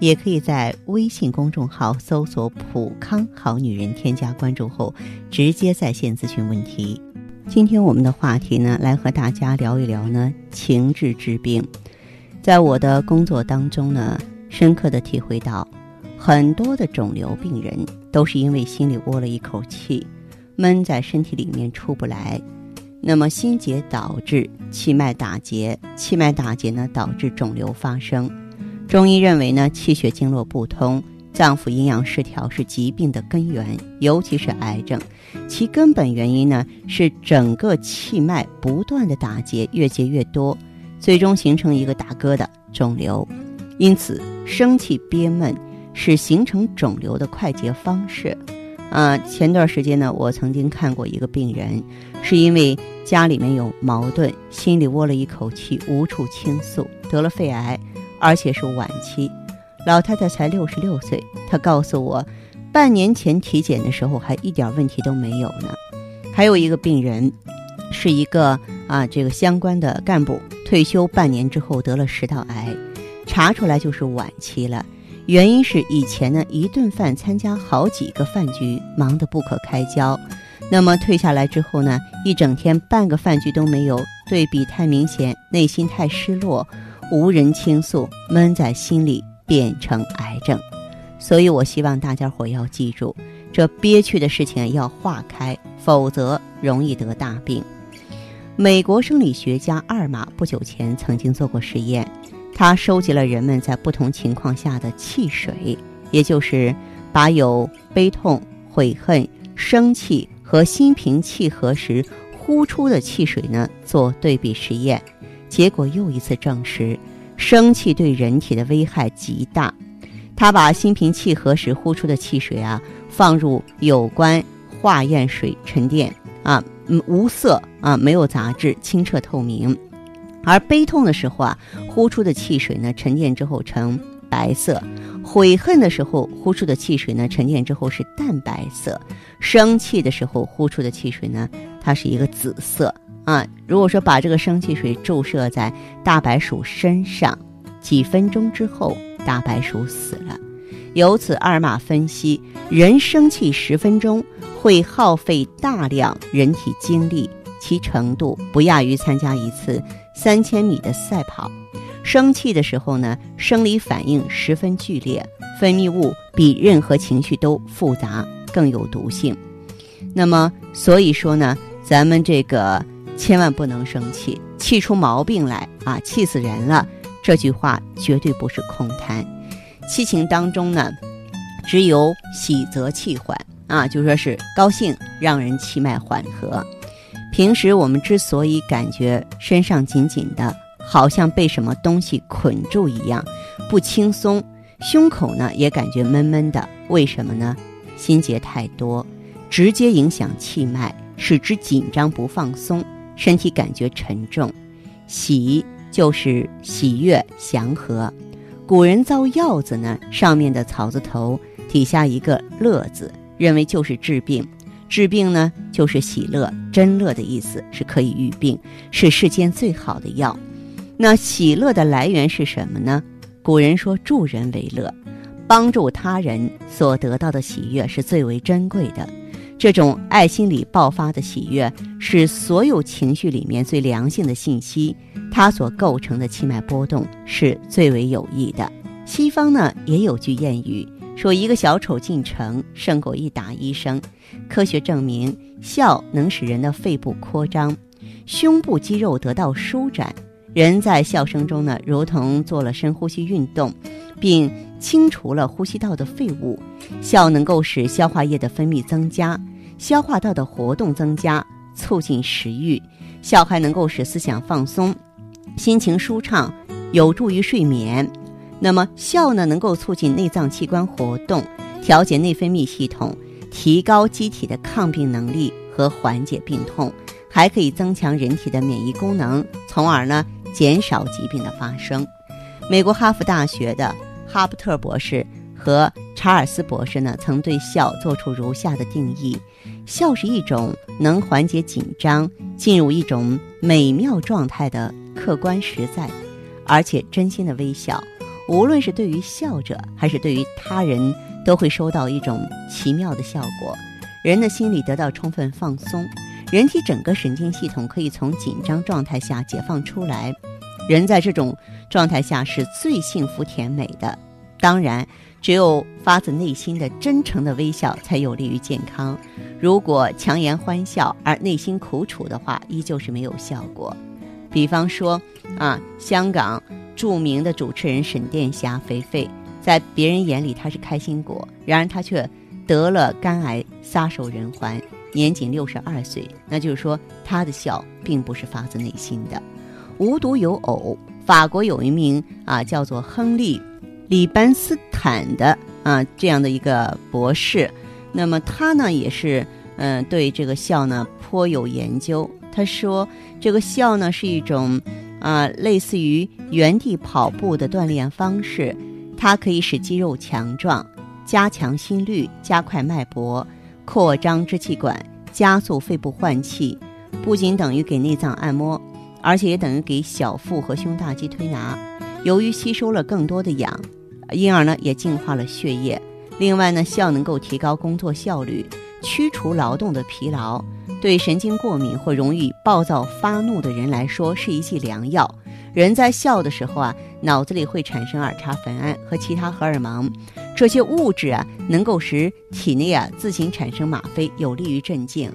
也可以在微信公众号搜索“普康好女人”，添加关注后直接在线咨询问题。今天我们的话题呢，来和大家聊一聊呢情志之病。在我的工作当中呢，深刻的体会到，很多的肿瘤病人。都是因为心里窝了一口气，闷在身体里面出不来，那么心结导致气脉打结，气脉打结呢导致肿瘤发生。中医认为呢，气血经络不通、脏腑阴阳失调是疾病的根源，尤其是癌症，其根本原因呢是整个气脉不断的打结，越结越多，最终形成一个大疙瘩肿瘤。因此，生气憋闷。是形成肿瘤的快捷方式，啊，前段时间呢，我曾经看过一个病人，是因为家里面有矛盾，心里窝了一口气，无处倾诉，得了肺癌，而且是晚期。老太太才六十六岁，她告诉我，半年前体检的时候还一点问题都没有呢。还有一个病人，是一个啊，这个相关的干部，退休半年之后得了食道癌，查出来就是晚期了。原因是以前呢一顿饭参加好几个饭局，忙得不可开交。那么退下来之后呢，一整天半个饭局都没有，对比太明显，内心太失落，无人倾诉，闷在心里变成癌症。所以我希望大家伙要记住，这憋屈的事情要化开，否则容易得大病。美国生理学家阿尔玛不久前曾经做过实验。他收集了人们在不同情况下的气水，也就是把有悲痛、悔恨、生气和心平气和时呼出的气水呢做对比实验，结果又一次证实，生气对人体的危害极大。他把心平气和时呼出的气水啊放入有关化验水沉淀啊，无色啊，没有杂质，清澈透明。而悲痛的时候啊，呼出的气水呢，沉淀之后呈白色；悔恨的时候呼出的气水呢，沉淀之后是淡白色；生气的时候呼出的气水呢，它是一个紫色啊。如果说把这个生气水注射在大白鼠身上，几分钟之后，大白鼠死了。由此，阿尔玛分析，人生气十分钟会耗费大量人体精力，其程度不亚于参加一次。三千米的赛跑，生气的时候呢，生理反应十分剧烈，分泌物比任何情绪都复杂，更有毒性。那么，所以说呢，咱们这个千万不能生气，气出毛病来啊，气死人了。这句话绝对不是空谈。七情当中呢，只有喜则气缓啊，就说是高兴让人气脉缓和。平时我们之所以感觉身上紧紧的，好像被什么东西捆住一样，不轻松；胸口呢也感觉闷闷的，为什么呢？心结太多，直接影响气脉，使之紧张不放松，身体感觉沉重。喜就是喜悦祥和，古人造药字呢，上面的草字头，底下一个乐字，认为就是治病。治病呢，就是喜乐、真乐的意思，是可以愈病，是世间最好的药。那喜乐的来源是什么呢？古人说助人为乐，帮助他人所得到的喜悦是最为珍贵的。这种爱心里爆发的喜悦，是所有情绪里面最良性的信息，它所构成的气脉波动是最为有益的。西方呢也有句谚语。说一个小丑进城胜过一打医生。科学证明，笑能使人的肺部扩张，胸部肌肉得到舒展。人在笑声中呢，如同做了深呼吸运动，并清除了呼吸道的废物。笑能够使消化液的分泌增加，消化道的活动增加，促进食欲。笑还能够使思想放松，心情舒畅，有助于睡眠。那么笑呢，能够促进内脏器官活动，调节内分泌系统，提高机体的抗病能力和缓解病痛，还可以增强人体的免疫功能，从而呢减少疾病的发生。美国哈佛大学的哈伯特博士和查尔斯博士呢，曾对笑做出如下的定义：笑是一种能缓解紧张、进入一种美妙状态的客观实在，而且真心的微笑。无论是对于笑者还是对于他人，都会收到一种奇妙的效果，人的心理得到充分放松，人体整个神经系统可以从紧张状态下解放出来，人在这种状态下是最幸福甜美的。当然，只有发自内心的真诚的微笑才有利于健康。如果强颜欢笑而内心苦楚的话，依旧是没有效果。比方说，啊，香港。著名的主持人沈殿霞肥肥，在别人眼里她是开心果，然而她却得了肝癌，撒手人寰，年仅六十二岁。那就是说，她的笑并不是发自内心的。无独有偶，法国有一名啊叫做亨利·里班斯坦的啊这样的一个博士，那么他呢也是嗯对这个笑呢颇有研究。他说，这个笑呢是一种。啊，类似于原地跑步的锻炼方式，它可以使肌肉强壮，加强心率，加快脉搏，扩张支气管，加速肺部换气。不仅等于给内脏按摩，而且也等于给小腹和胸大肌推拿。由于吸收了更多的氧，因而呢也净化了血液。另外呢，笑能够提高工作效率，驱除劳动的疲劳。对神经过敏或容易暴躁发怒的人来说，是一剂良药。人在笑的时候啊，脑子里会产生儿茶酚胺和其他荷尔蒙，这些物质啊，能够使体内啊自行产生吗啡，有利于镇静。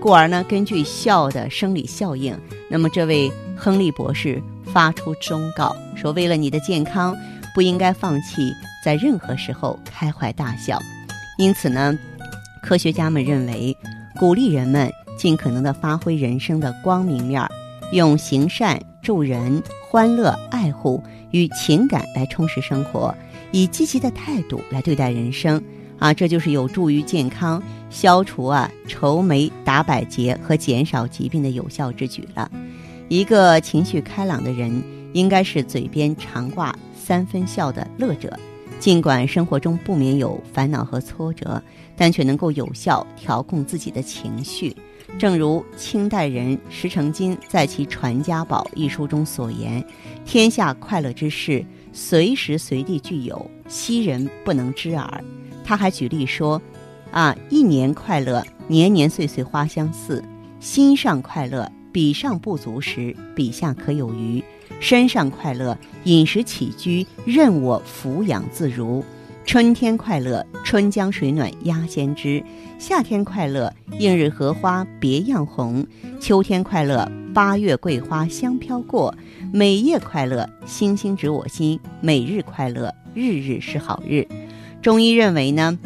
故而呢，根据笑的生理效应，那么这位亨利博士发出忠告说：为了你的健康，不应该放弃在任何时候开怀大笑。因此呢，科学家们认为，鼓励人们。尽可能的发挥人生的光明面儿，用行善、助人、欢乐、爱护与情感来充实生活，以积极的态度来对待人生啊，这就是有助于健康、消除啊愁眉、打百结和减少疾病的有效之举了。一个情绪开朗的人，应该是嘴边常挂三分笑的乐者。尽管生活中不免有烦恼和挫折，但却能够有效调控自己的情绪。正如清代人石成金在其《传家宝》一书中所言：“天下快乐之事，随时随地具有，昔人不能知耳。”他还举例说：“啊，一年快乐，年年岁岁花相似；心上快乐，比上不足时，比下可有余；身上快乐，饮食起居任我抚养自如。”春天快乐，春江水暖鸭先知；夏天快乐，映日荷花别样红；秋天快乐，八月桂花香飘过；每夜快乐，星星指我心；每日快乐，日日是好日。中医认为呢，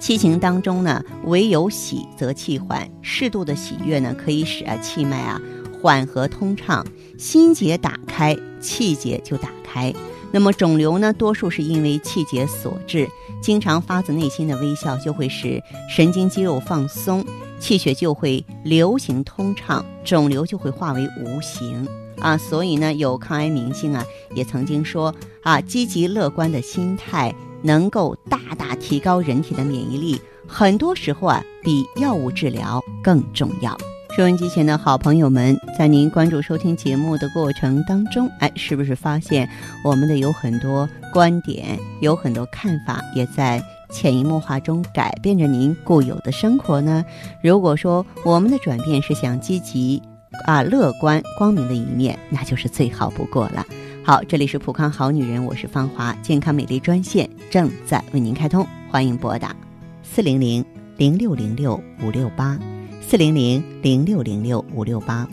七情当中呢，唯有喜则气缓，适度的喜悦呢，可以使啊气脉啊缓和通畅，心结打开，气结就打开。那么肿瘤呢，多数是因为气结所致。经常发自内心的微笑，就会使神经肌肉放松，气血就会流行通畅，肿瘤就会化为无形啊。所以呢，有抗癌明星啊，也曾经说啊，积极乐观的心态能够大大提高人体的免疫力，很多时候啊，比药物治疗更重要。收音机前的好朋友们，在您关注收听节目的过程当中，哎，是不是发现我们的有很多观点，有很多看法，也在潜移默化中改变着您固有的生活呢？如果说我们的转变是想积极、啊乐观、光明的一面，那就是最好不过了。好，这里是普康好女人，我是芳华，健康美丽专线正在为您开通，欢迎拨打四零零零六零六五六八。四零零零六零六五六八。